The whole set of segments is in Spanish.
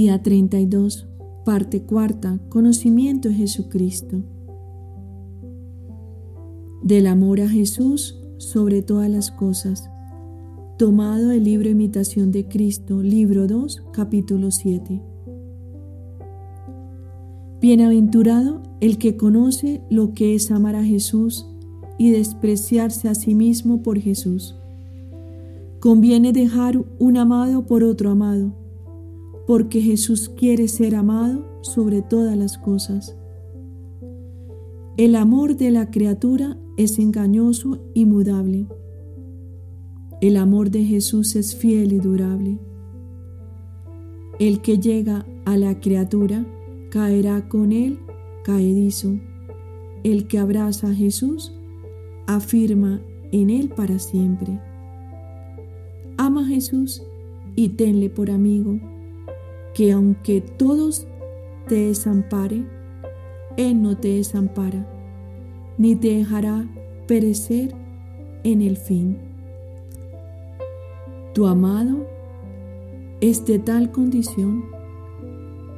Día 32, parte cuarta, conocimiento de Jesucristo. Del amor a Jesús sobre todas las cosas. Tomado del libro Imitación de Cristo, libro 2, capítulo 7. Bienaventurado el que conoce lo que es amar a Jesús y despreciarse a sí mismo por Jesús. Conviene dejar un amado por otro amado, porque Jesús quiere ser amado sobre todas las cosas. El amor de la criatura es engañoso y mudable. El amor de Jesús es fiel y durable. El que llega a la criatura caerá con él caedizo. El que abraza a Jesús afirma en él para siempre. Ama a Jesús y tenle por amigo, que aunque todos te desampare, Él no te desampara, ni te dejará perecer en el fin. Tu amado es de tal condición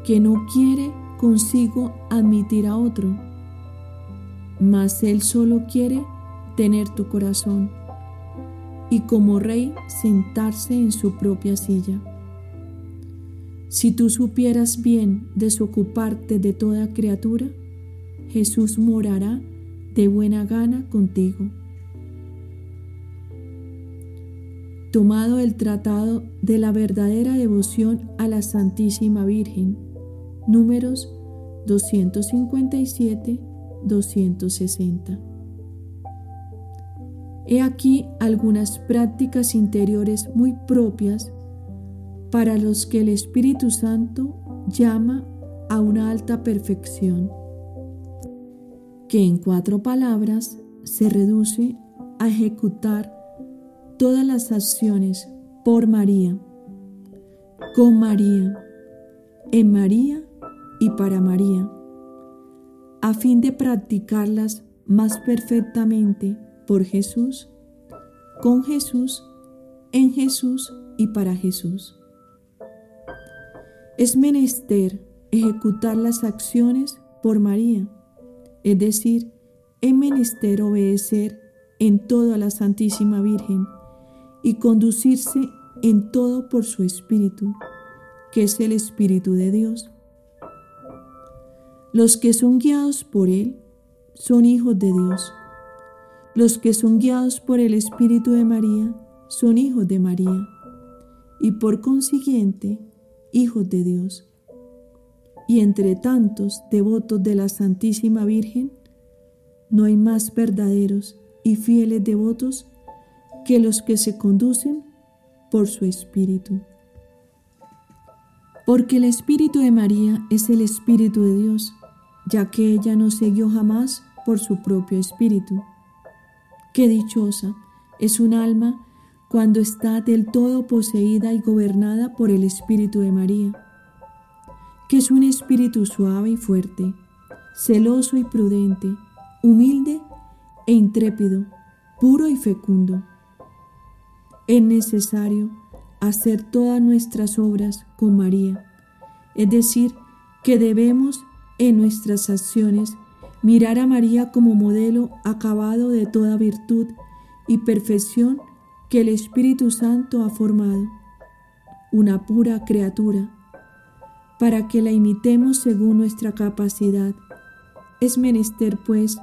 que no quiere consigo admitir a otro, mas Él solo quiere tener tu corazón y como rey sentarse en su propia silla. Si tú supieras bien desocuparte de toda criatura, Jesús morará de buena gana contigo. Tomado el tratado de la verdadera devoción a la Santísima Virgen, números 257-260. He aquí algunas prácticas interiores muy propias para los que el Espíritu Santo llama a una alta perfección, que en cuatro palabras se reduce a ejecutar todas las acciones por María, con María, en María y para María, a fin de practicarlas más perfectamente por Jesús, con Jesús, en Jesús y para Jesús. Es menester ejecutar las acciones por María, es decir, es menester obedecer en todo a la Santísima Virgen y conducirse en todo por su Espíritu, que es el Espíritu de Dios. Los que son guiados por Él son hijos de Dios. Los que son guiados por el Espíritu de María son hijos de María. Y por consiguiente hijos de Dios. Y entre tantos devotos de la Santísima Virgen, no hay más verdaderos y fieles devotos que los que se conducen por su Espíritu. Porque el Espíritu de María es el Espíritu de Dios, ya que ella no se guió jamás por su propio Espíritu Qué dichosa es un alma cuando está del todo poseída y gobernada por el Espíritu de María, que es un espíritu suave y fuerte, celoso y prudente, humilde e intrépido, puro y fecundo. Es necesario hacer todas nuestras obras con María, es decir, que debemos en nuestras acciones mirar a María como modelo acabado de toda virtud y perfección que el Espíritu Santo ha formado, una pura criatura, para que la imitemos según nuestra capacidad. Es menester, pues,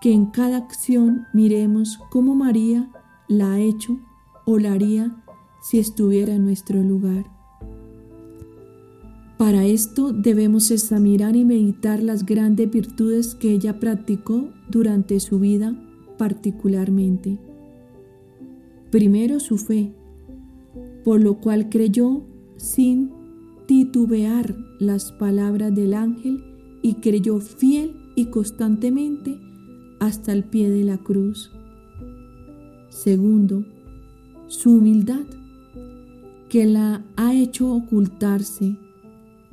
que en cada acción miremos cómo María la ha hecho o la haría si estuviera en nuestro lugar. Para esto debemos examinar y meditar las grandes virtudes que ella practicó durante su vida particularmente. Primero su fe, por lo cual creyó sin titubear las palabras del ángel y creyó fiel y constantemente hasta el pie de la cruz. Segundo, su humildad, que la ha hecho ocultarse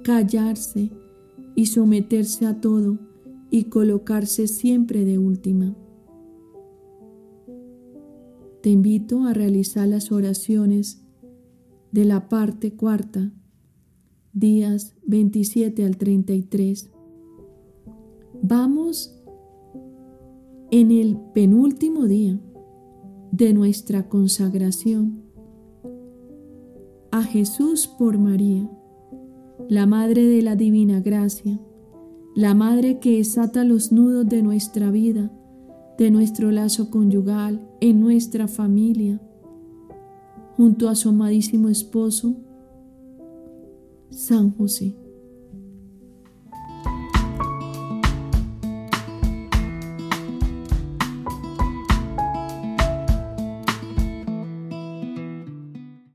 callarse y someterse a todo y colocarse siempre de última. Te invito a realizar las oraciones de la parte cuarta días 27 al 33. Vamos en el penúltimo día de nuestra consagración a Jesús por María, la Madre de la Divina Gracia, la Madre que desata los nudos de nuestra vida, de nuestro lazo conyugal, en nuestra familia, junto a su amadísimo esposo, San José.